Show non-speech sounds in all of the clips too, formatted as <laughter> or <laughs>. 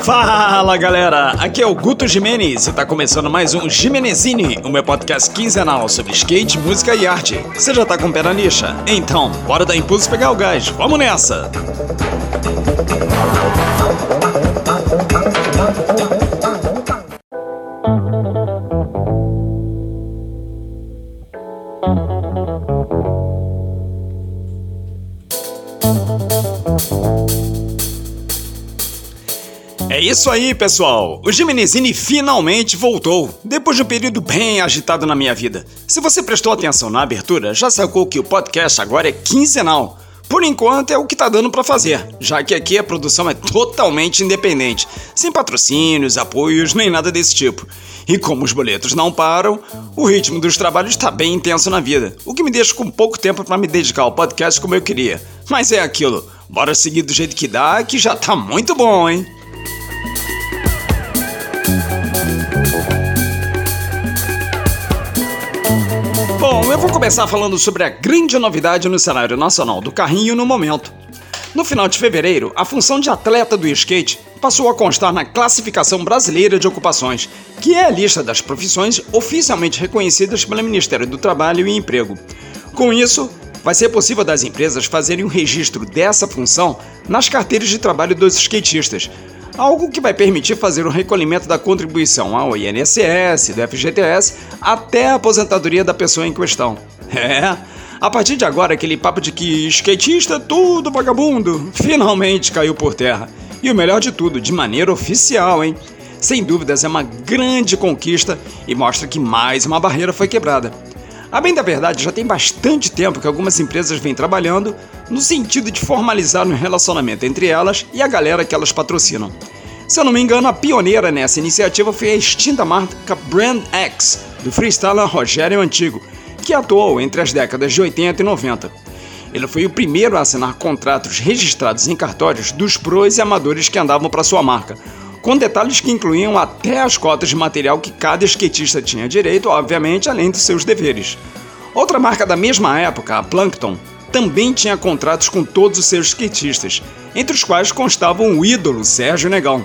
Fala galera, aqui é o Guto Jimenez e tá começando mais um Jimenezini, o meu podcast quinzenal sobre skate, música e arte. Você já tá com o pé na lixa? Então, bora dar impulso e pegar o gás, vamos nessa! É isso aí, pessoal! O Gimenezini finalmente voltou, depois de um período bem agitado na minha vida. Se você prestou atenção na abertura, já sacou que o podcast agora é quinzenal. Por enquanto é o que tá dando para fazer, já que aqui a produção é totalmente independente, sem patrocínios, apoios, nem nada desse tipo. E como os boletos não param, o ritmo dos trabalhos está bem intenso na vida, o que me deixa com pouco tempo para me dedicar ao podcast como eu queria. Mas é aquilo, bora seguir do jeito que dá, que já tá muito bom, hein? Bom, eu vou começar falando sobre a grande novidade no cenário nacional do carrinho no momento. No final de fevereiro, a função de atleta do skate passou a constar na Classificação Brasileira de Ocupações, que é a lista das profissões oficialmente reconhecidas pelo Ministério do Trabalho e Emprego. Com isso, vai ser possível das empresas fazerem um registro dessa função nas carteiras de trabalho dos skatistas, algo que vai permitir fazer o recolhimento da contribuição ao INSS, do FGTS, até a aposentadoria da pessoa em questão. <laughs> É, a partir de agora, aquele papo de que skatista é tudo vagabundo finalmente caiu por terra. E o melhor de tudo, de maneira oficial, hein? Sem dúvidas, é uma grande conquista e mostra que mais uma barreira foi quebrada. A bem da verdade, já tem bastante tempo que algumas empresas vêm trabalhando no sentido de formalizar um relacionamento entre elas e a galera que elas patrocinam. Se eu não me engano, a pioneira nessa iniciativa foi a extinta marca Brand X, do freestyler Rogério Antigo, que atuou entre as décadas de 80 e 90. Ele foi o primeiro a assinar contratos registrados em cartórios dos pros e amadores que andavam para sua marca, com detalhes que incluíam até as cotas de material que cada skatista tinha direito, obviamente, além dos seus deveres. Outra marca da mesma época, a Plankton, também tinha contratos com todos os seus skatistas, entre os quais constavam o ídolo Sérgio Negão.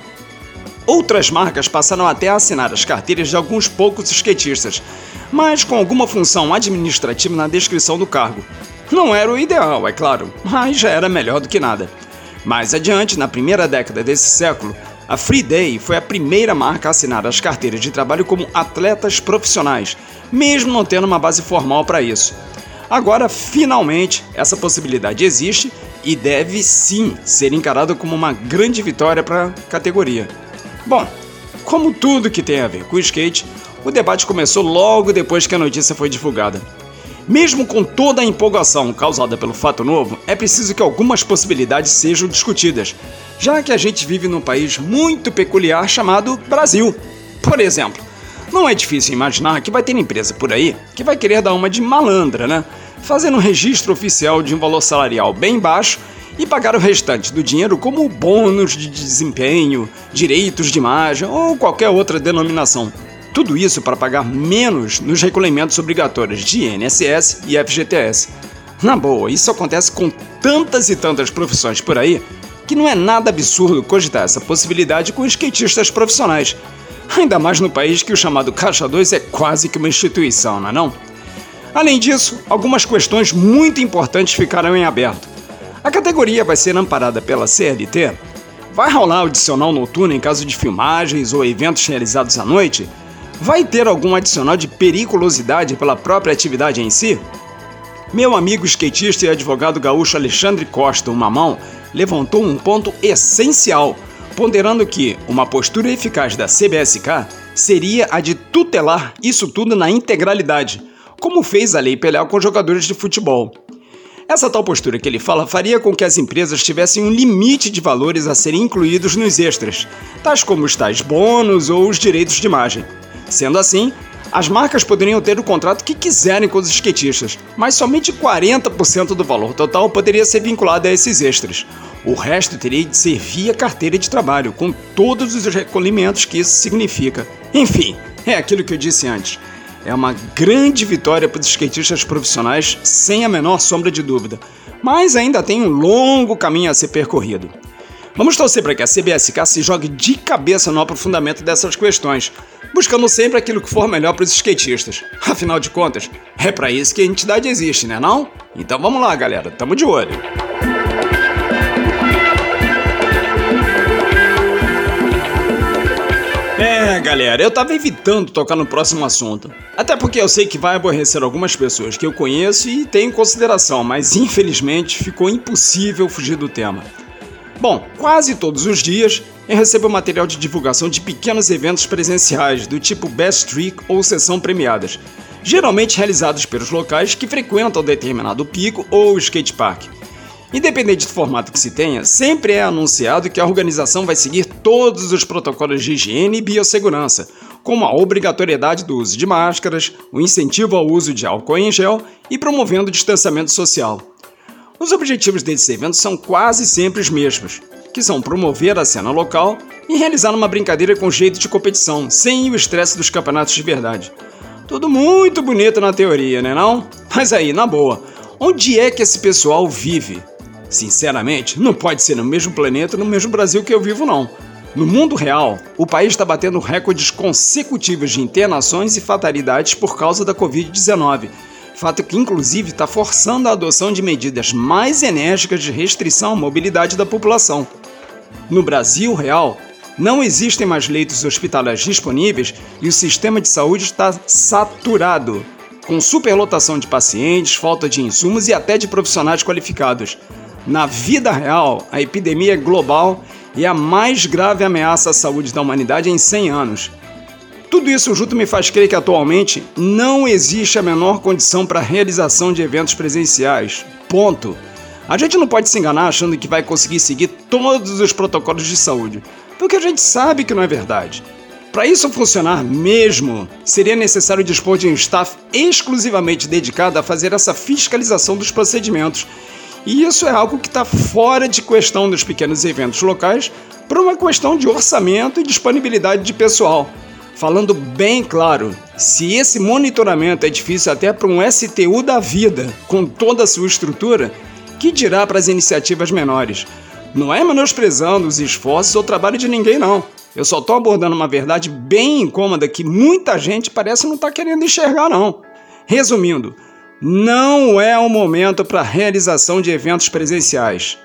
Outras marcas passaram até a assinar as carteiras de alguns poucos skatistas, mas com alguma função administrativa na descrição do cargo. Não era o ideal, é claro, mas já era melhor do que nada. Mais adiante, na primeira década desse século, a Free Day foi a primeira marca a assinar as carteiras de trabalho como atletas profissionais, mesmo não tendo uma base formal para isso. Agora, finalmente, essa possibilidade existe e deve sim ser encarada como uma grande vitória para a categoria. Bom, como tudo que tem a ver com o skate, o debate começou logo depois que a notícia foi divulgada. Mesmo com toda a empolgação causada pelo fato novo, é preciso que algumas possibilidades sejam discutidas, já que a gente vive num país muito peculiar chamado Brasil. Por exemplo, não é difícil imaginar que vai ter empresa por aí que vai querer dar uma de malandra, né? Fazendo um registro oficial de um valor salarial bem baixo e pagar o restante do dinheiro como bônus de desempenho, direitos de imagem ou qualquer outra denominação. Tudo isso para pagar menos nos recolhimentos obrigatórios de INSS e FGTS. Na boa, isso acontece com tantas e tantas profissões por aí que não é nada absurdo cogitar essa possibilidade com skatistas profissionais. Ainda mais no país que o chamado Caixa 2 é quase que uma instituição, não é não? Além disso, algumas questões muito importantes ficarão em aberto. A categoria vai ser amparada pela CLT? Vai rolar adicional noturno em caso de filmagens ou eventos realizados à noite? Vai ter algum adicional de periculosidade pela própria atividade em si? Meu amigo skatista e advogado gaúcho Alexandre Costa, o Mamão, levantou um ponto essencial, ponderando que uma postura eficaz da CBSK seria a de tutelar isso tudo na integralidade, como fez a Lei Pelé com jogadores de futebol. Essa tal postura que ele fala faria com que as empresas tivessem um limite de valores a serem incluídos nos extras, tais como os tais bônus ou os direitos de imagem. Sendo assim, as marcas poderiam ter o contrato que quiserem com os skatistas, mas somente 40% do valor total poderia ser vinculado a esses extras. O resto teria de ser via carteira de trabalho, com todos os recolhimentos que isso significa. Enfim, é aquilo que eu disse antes. é uma grande vitória para os skatistas profissionais, sem a menor sombra de dúvida, mas ainda tem um longo caminho a ser percorrido. Vamos torcer para que a CBSK se jogue de cabeça no aprofundamento dessas questões, buscando sempre aquilo que for melhor para os skatistas. Afinal de contas, é para isso que a entidade existe, né não? Então vamos lá, galera, tamo de olho. É, galera, eu tava evitando tocar no próximo assunto. Até porque eu sei que vai aborrecer algumas pessoas que eu conheço e tenho em consideração, mas infelizmente ficou impossível fugir do tema. Bom, quase todos os dias eu recebo material de divulgação de pequenos eventos presenciais, do tipo Best Trick ou sessão premiadas, geralmente realizados pelos locais que frequentam determinado pico ou skate park. Independente do formato que se tenha, sempre é anunciado que a organização vai seguir todos os protocolos de higiene e biossegurança, como a obrigatoriedade do uso de máscaras, o incentivo ao uso de álcool em gel e promovendo o distanciamento social. Os objetivos desses eventos são quase sempre os mesmos, que são promover a cena local e realizar uma brincadeira com jeito de competição, sem o estresse dos campeonatos de verdade. Tudo muito bonito na teoria, né não? Mas aí, na boa, onde é que esse pessoal vive? Sinceramente, não pode ser no mesmo planeta, no mesmo Brasil que eu vivo, não. No mundo real, o país está batendo recordes consecutivos de internações e fatalidades por causa da Covid-19, fato que inclusive está forçando a adoção de medidas mais enérgicas de restrição à mobilidade da população. No Brasil real, não existem mais leitos hospitalares disponíveis e o sistema de saúde está saturado, com superlotação de pacientes, falta de insumos e até de profissionais qualificados. Na vida real, a epidemia é global e a mais grave ameaça à saúde da humanidade em 100 anos. Tudo isso junto me faz crer que atualmente não existe a menor condição para a realização de eventos presenciais. Ponto. A gente não pode se enganar achando que vai conseguir seguir todos os protocolos de saúde, porque a gente sabe que não é verdade. Para isso funcionar mesmo, seria necessário dispor de um staff exclusivamente dedicado a fazer essa fiscalização dos procedimentos e isso é algo que está fora de questão dos pequenos eventos locais por uma questão de orçamento e disponibilidade de pessoal. Falando bem claro, se esse monitoramento é difícil até para um STU da vida, com toda a sua estrutura, que dirá para as iniciativas menores? Não é menosprezando os esforços ou trabalho de ninguém, não. Eu só estou abordando uma verdade bem incômoda que muita gente parece não estar tá querendo enxergar, não. Resumindo, não é o momento para a realização de eventos presenciais.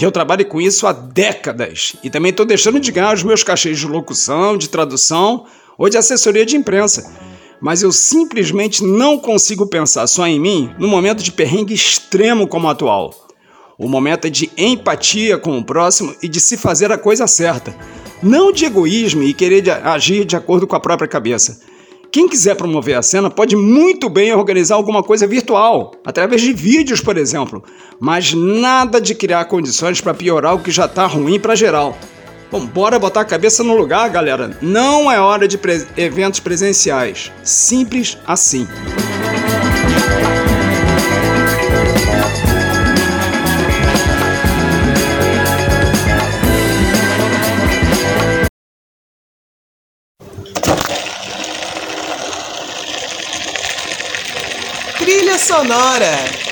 Eu trabalho com isso há décadas e também estou deixando de ganhar os meus cachês de locução, de tradução ou de assessoria de imprensa. Mas eu simplesmente não consigo pensar só em mim no momento de perrengue extremo como o atual. O momento é de empatia com o próximo e de se fazer a coisa certa, não de egoísmo e querer agir de acordo com a própria cabeça. Quem quiser promover a cena pode muito bem organizar alguma coisa virtual, através de vídeos, por exemplo, mas nada de criar condições para piorar o que já está ruim para geral. Bom, bora botar a cabeça no lugar, galera. Não é hora de pre eventos presenciais. Simples assim. sonora.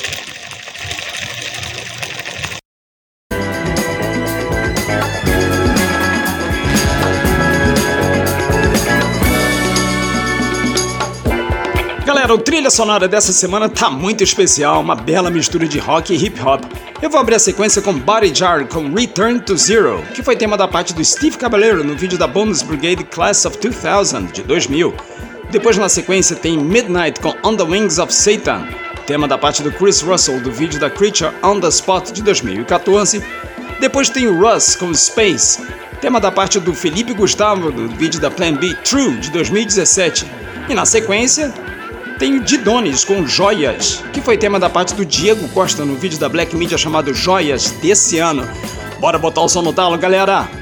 Trilha sonora dessa semana tá muito especial, uma bela mistura de rock e hip hop. Eu vou abrir a sequência com Body Jar com Return to Zero, que foi tema da parte do Steve Caballero no vídeo da Bonus Brigade Class of 2000 de 2000. Depois na sequência tem Midnight com On the Wings of Satan, tema da parte do Chris Russell do vídeo da Creature on the Spot de 2014. Depois tem Russ com Space, tema da parte do Felipe Gustavo do vídeo da Plan B True de 2017. E na sequência tem o Didones com Joias, que foi tema da parte do Diego Costa no vídeo da Black Media chamado Joias desse ano. Bora botar o som no talo, galera!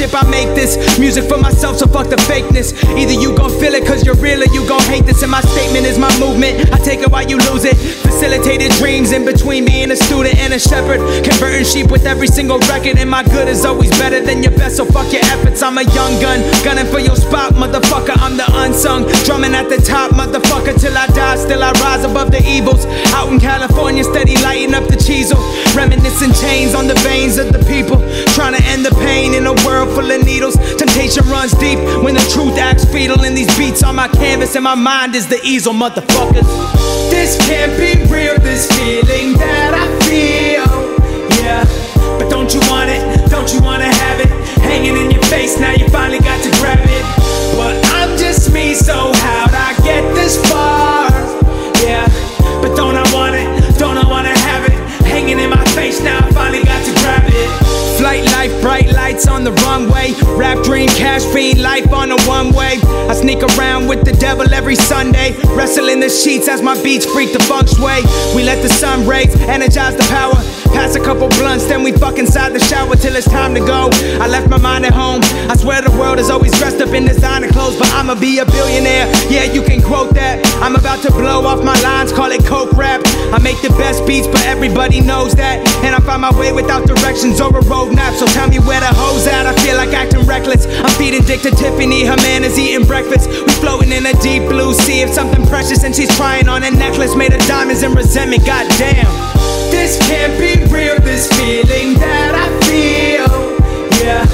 ship, I make this music for myself, so fuck the fakeness. Either you gon' feel it cause you're real or you gon' hate this. And my statement is my movement, I take it while you lose it. Facilitated dreams in between me and a student and a shepherd. Converting sheep with every single record, and my good is always better than your best, so fuck your efforts. I'm a young gun, gunning for your spot, motherfucker. I'm the unsung, drumming at the top, motherfucker, till I die. Still I rise above the evils. Out in California, steady lighting up the cheesel. Reminiscing chains on the veins of the people, trying to end the pain in a world full of needles. Temptation runs deep when the truth acts fatal. And these beats on my canvas, and my mind is the easel, motherfuckers. This can't be real, this feeling that I feel. Yeah, but don't you want it? Don't you wanna have it? Hanging in your face, now you finally got to grab it. But I'm just me, so on the runway. Rap dream, cash fiend, life on a one way. I sneak around with the devil every Sunday. Wrestle in the sheets as my beats freak the funk sway. We let the sun rays energize the power. Pass a couple blunts, then we fuck inside the shower till it's time to go. I left my mind at home. I swear the world is always dressed up in designer clothes, but I'ma be a billionaire. Yeah, you can quote that. I'm about to blow off my lines, call it coke rap. I make the best beats, but everybody knows that. And I find my way without directions or a roadmap. So tell me where the hoes at. I feel like acting reckless. I'm feeding dick to Tiffany, her man is eating breakfast. We floating in a deep blue sea of something precious, and she's trying on a necklace made of diamonds and resentment. Goddamn. This can't be this feeling that I feel. Yeah,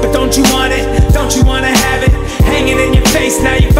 but don't you want it? Don't you wanna have it? Hanging in your face, now you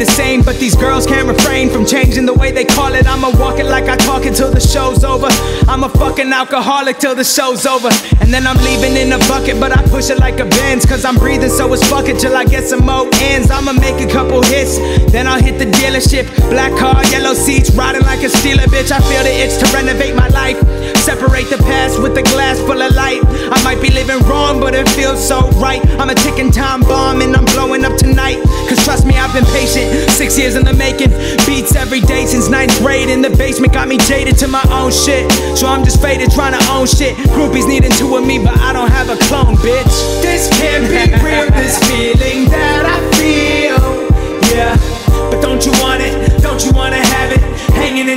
the same, but these girls can't refrain from changing the way they call it. I'ma walk it like I talk it till the show's over. I'm a fucking alcoholic till the show's over. And then I'm leaving in a bucket, but I push it like a Benz, cause I'm breathing, so it's fuck it till I get some more ends. I'ma make a couple hits, then I'll hit the dealership. Black car, yellow seats, riding like a stealer, bitch. I feel the itch to renovate my life. Separate the past with a glass full of light. I might be living wrong, but it feels so right. I'm a ticking time bomb, and I'm blowing up tonight. Cause trust me, I've been patient. Six years in the making. Beats every day since ninth grade. In the basement, got me jaded to my own shit. So I'm just faded, trying to own shit. Groupies needing two of me, but I don't have a clone, bitch. This can't be real, this feeling that I feel. Yeah,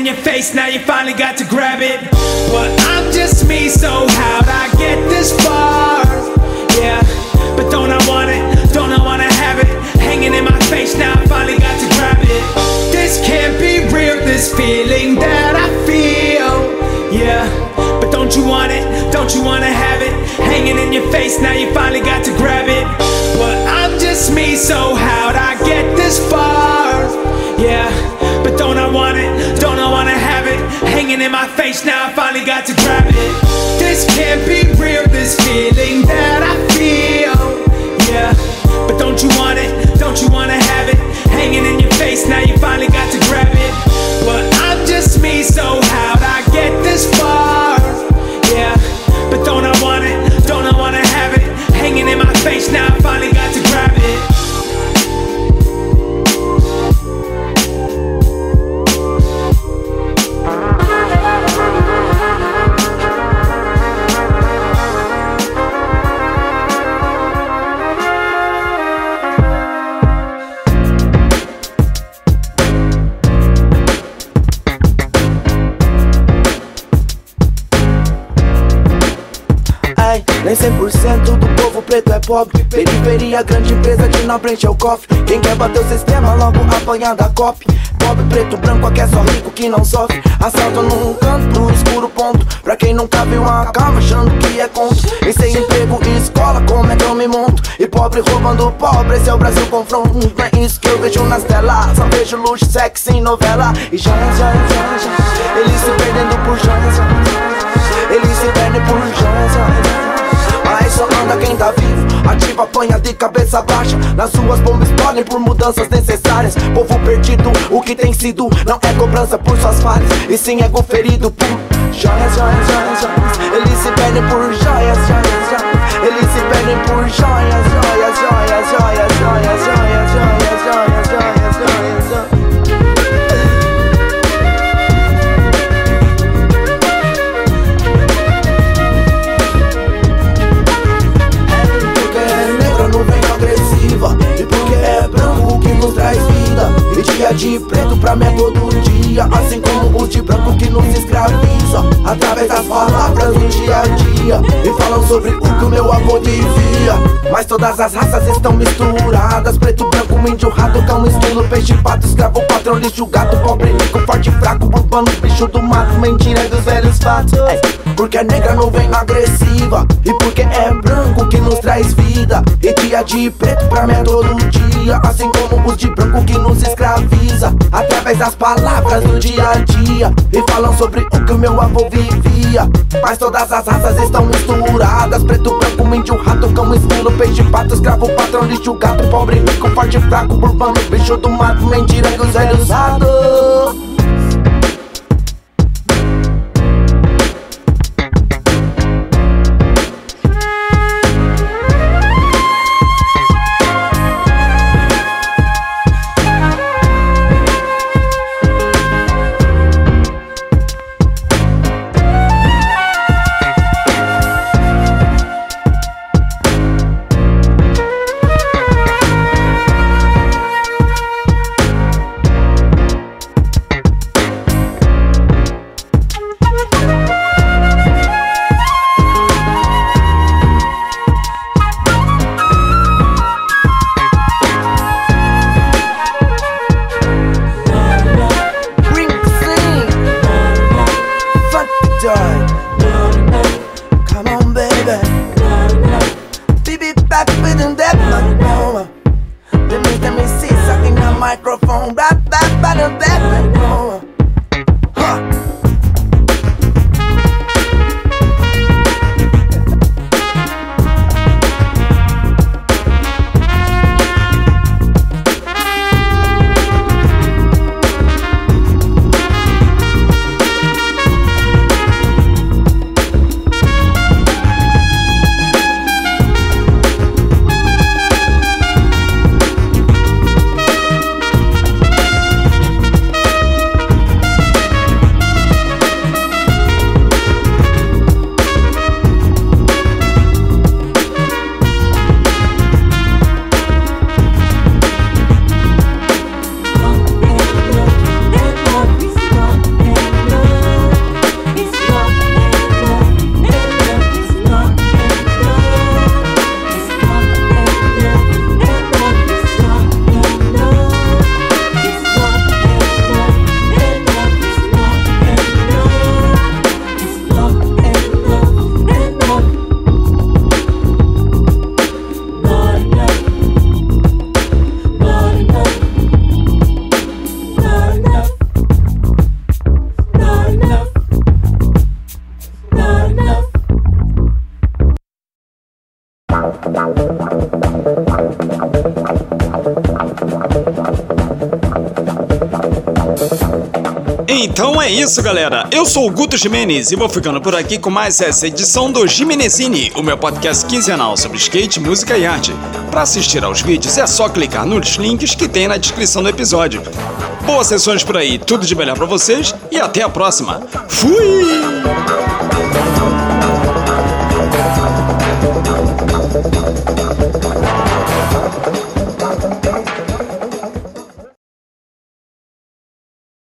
in your face, now you finally got to grab it. But I'm just me, so how'd I get this far? Yeah, but don't I want it? Don't I wanna have it? Hanging in my face, now I finally got to grab it. This can't be real, this feeling that I feel. Yeah, but don't you want it? Don't you wanna have it? Hanging in your face, now you finally got to grab it. But I'm just me, so how'd I get this far? In my face, now I finally got to grab it. This can't be real, this feeling that I feel. Yeah, but don't you want it? Don't you wanna have it? Hanging in your face, now you finally got to grab it. Pobre Periferia, grande empresa que não preenche o cofre Quem quer bater o sistema logo apanha da cop. Pobre, preto, branco, aqui é só rico que não sofre. Assalto num canto, escuro ponto. Pra quem nunca viu uma calma achando que é conto. E sem emprego e escola, como é que eu me monto? E pobre roubando pobre, esse é o Brasil confronto. Não é isso que eu vejo nas telas. Só vejo luxo, sexo em novela. E joias, joias, joias, joias Eles se perdendo por joias eles se perdem por joias Mas só anda quem tá vivo Ativa, apanha de cabeça baixa. Nas ruas bombas explodem por mudanças necessárias. Povo perdido, o que tem sido Não é cobrança por suas falhas E sim ego ferido por joias, joias, joias, joias. Eles se perdem por joias, joias, joias. Eles se perdem por joias, joias, joias, joias, joias, joias, sobre Mas todas as raças estão misturadas. Preto, branco, índio, rato, cão, estilo Peixe, pato, escravo, patrão, lixo, gato Pobre, rico, forte, fraco, urbano, bicho do mato. Mentira dos velhos fatos Porque é negra, nuvem agressiva. E porque é branco que nos traz vida. E dia de preto pra mim é todo dia. Assim como os de branco que nos escraviza. Através das palavras do dia a dia. E falam sobre o que o meu avô vivia. Mas todas as raças estão misturadas. Preto, branco, índio, rato, cão, esquilo, peixe, pato Escravo, patrão, lixo, gato, pobre, rico, forte, fraco Urbano, bicho do mato, mentira, os velhos usados Então é isso, galera. Eu sou o Guto Jimenez e vou ficando por aqui com mais essa edição do Jimenezini, o meu podcast quinzenal sobre skate, música e arte. Para assistir aos vídeos é só clicar nos links que tem na descrição do episódio. Boas sessões por aí, tudo de melhor para vocês e até a próxima. Fui!